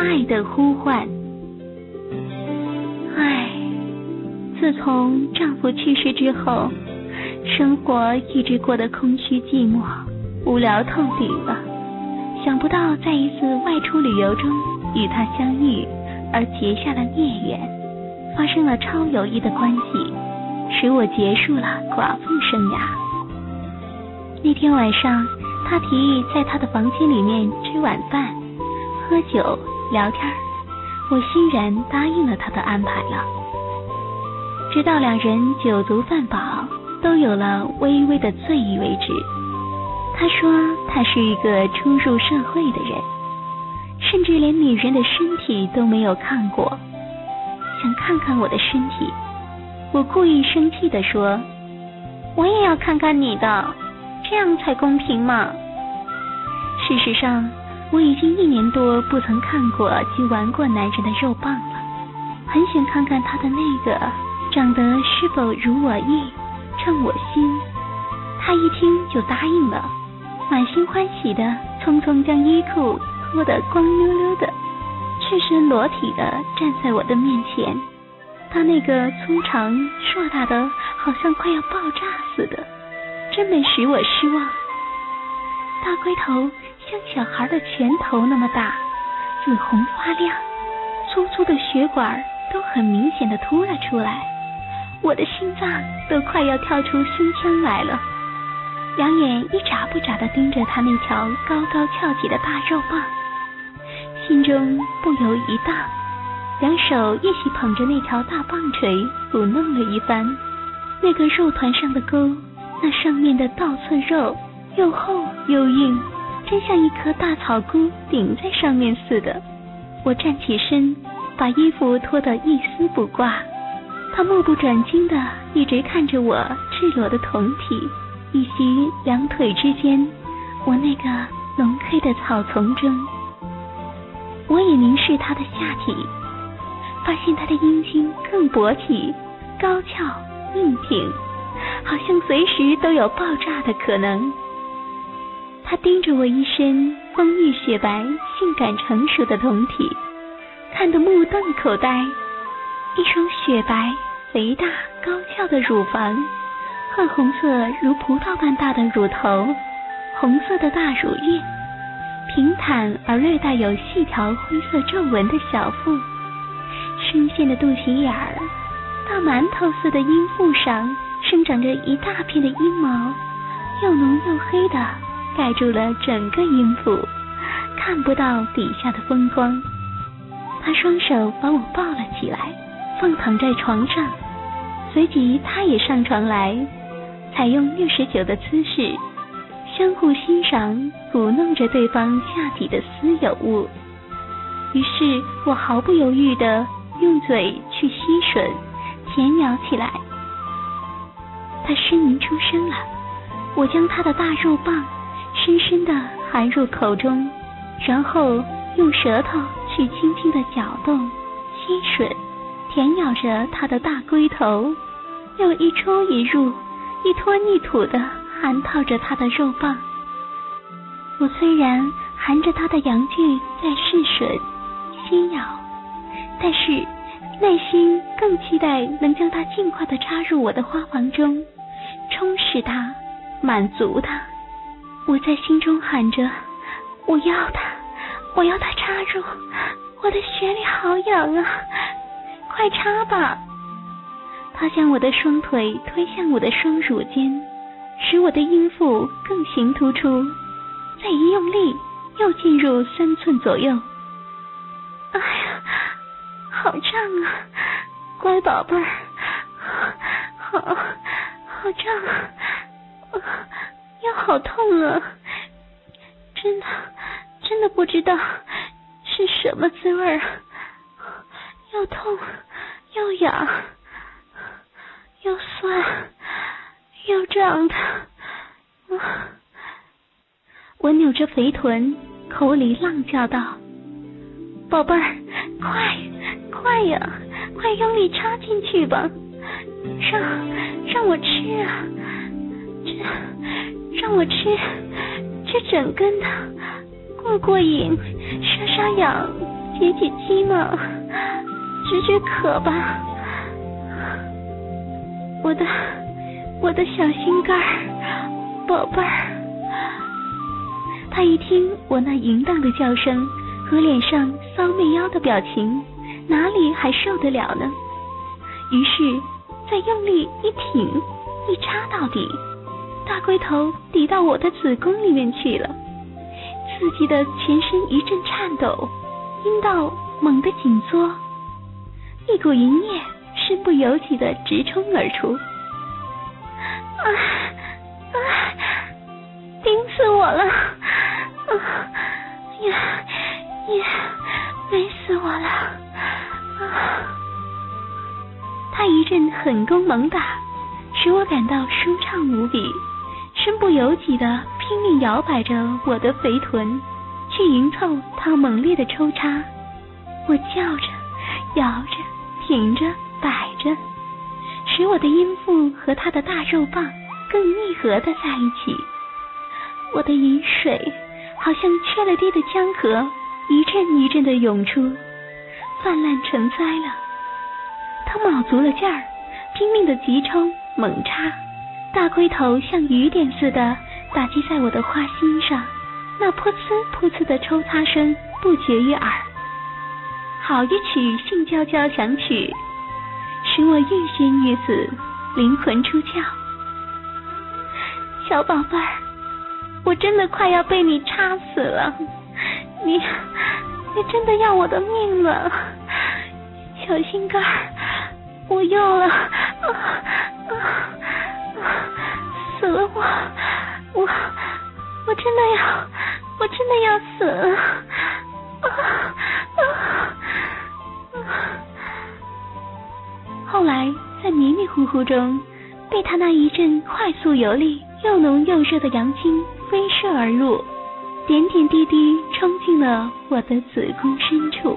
爱的呼唤。唉，自从丈夫去世之后，生活一直过得空虚寂寞，无聊透顶了。想不到在一次外出旅游中与他相遇，而结下了孽缘，发生了超友谊的关系，使我结束了寡妇生涯。那天晚上，他提议在他的房间里面吃晚饭、喝酒。聊天，我欣然答应了他的安排了。直到两人酒足饭饱，都有了微微的醉意为止。他说他是一个初入社会的人，甚至连女人的身体都没有看过，想看看我的身体。我故意生气的说：“我也要看看你的，这样才公平嘛。”事实上。我已经一年多不曾看过及玩过男人的肉棒了，很想看看他的那个长得是否如我意，称我心。他一听就答应了，满心欢喜的匆匆将衣裤脱得光溜溜的，赤身裸体的站在我的面前。他那个粗长硕大的，好像快要爆炸似的，真没使我失望。大龟头。像小孩的拳头那么大，紫红发亮，粗粗的血管都很明显的凸了出来，我的心脏都快要跳出胸腔来了。两眼一眨不眨的盯着他那条高高翘起的大肉棒，心中不由一荡，两手一起捧着那条大棒槌抚弄了一番，那个肉团上的沟，那上面的倒刺肉又厚又硬。真像一颗大草菇顶在上面似的。我站起身，把衣服脱得一丝不挂。他目不转睛的一直看着我赤裸的胴体，以及两腿之间我那个浓黑的草丛中。我也凝视他的下体，发现他的阴茎更勃起、高翘、硬挺，好像随时都有爆炸的可能。他盯着我一身丰腴雪白、性感成熟的胴体，看得目瞪口呆。一双雪白、肥大、高翘的乳房，褐红色如葡萄般大的乳头，红色的大乳晕，平坦而略带有细条灰色皱纹的小腹，深陷的肚脐眼儿，大馒头似的阴腹上生长着一大片的阴毛，又浓又黑的。盖住了整个阴府，看不到底下的风光。他双手把我抱了起来，放躺在床上，随即他也上床来，采用六十九的姿势，相互欣赏，鼓弄着对方下体的私有物。于是我毫不犹豫地用嘴去吸吮、舔咬起来。他呻吟出声了，我将他的大肉棒。深深地含入口中，然后用舌头去轻轻地搅动、吸吮、舔咬着它的大龟头，又一出一入、一拖一吐地含套着它的肉棒。我虽然含着他的阳具在试吮、吸咬，但是内心更期待能将它尽快地插入我的花房中，充实它，满足它。我在心中喊着：“我要他，我要他插入，我的穴里好痒啊，快插吧！”他将我的双腿推向我的双乳间，使我的阴腹更形突出，再一用力，又进入三寸左右。哎呀，好胀啊，乖宝贝儿，好，好胀啊！腰好痛啊！真的，真的不知道是什么滋味啊？又痛又痒又酸又胀的。我扭着肥臀，口里浪叫道：“宝贝儿，快快呀，快用力插进去吧，让让我吃啊，这让我吃吃整根的，过过瘾，杀杀痒，解解饥嘛，止止渴吧，我的我的小心肝儿，宝贝儿。”他一听我那淫荡的叫声和脸上骚媚妖的表情，哪里还受得了呢？于是再用力一挺，一插到底，大龟头抵到我的子宫里面去了，刺激的全身一阵颤抖，阴道猛地紧缩，一股淫液身不由己的直冲而出，啊啊！顶死我了！啊呀呀，美死我了！啊！他一阵狠攻猛打，使我感到舒畅无比，身不由己的拼命摇摆着我的肥臀，去迎凑他猛烈的抽插。我叫着、摇着、挺着、摆着，使我的阴部和他的大肉棒更密合的在一起。我的饮水。好像缺了堤的江河，一阵一阵的涌出，泛滥成灾了。他卯足了劲儿，拼命的急冲猛插，大龟头像雨点似的打击在我的花心上，那噗呲噗呲的抽插声不绝于耳。好一曲性交交响曲，使我欲仙欲死，灵魂出窍。小宝贝儿。我真的快要被你插死了，你你真的要我的命了，小心肝，我要了，啊！死了我，我我真的要，我真的要死了，后来在迷迷糊糊中，被他那一阵快速有力、又浓又热的阳精。飞射而入，点点滴滴冲进了我的子宫深处。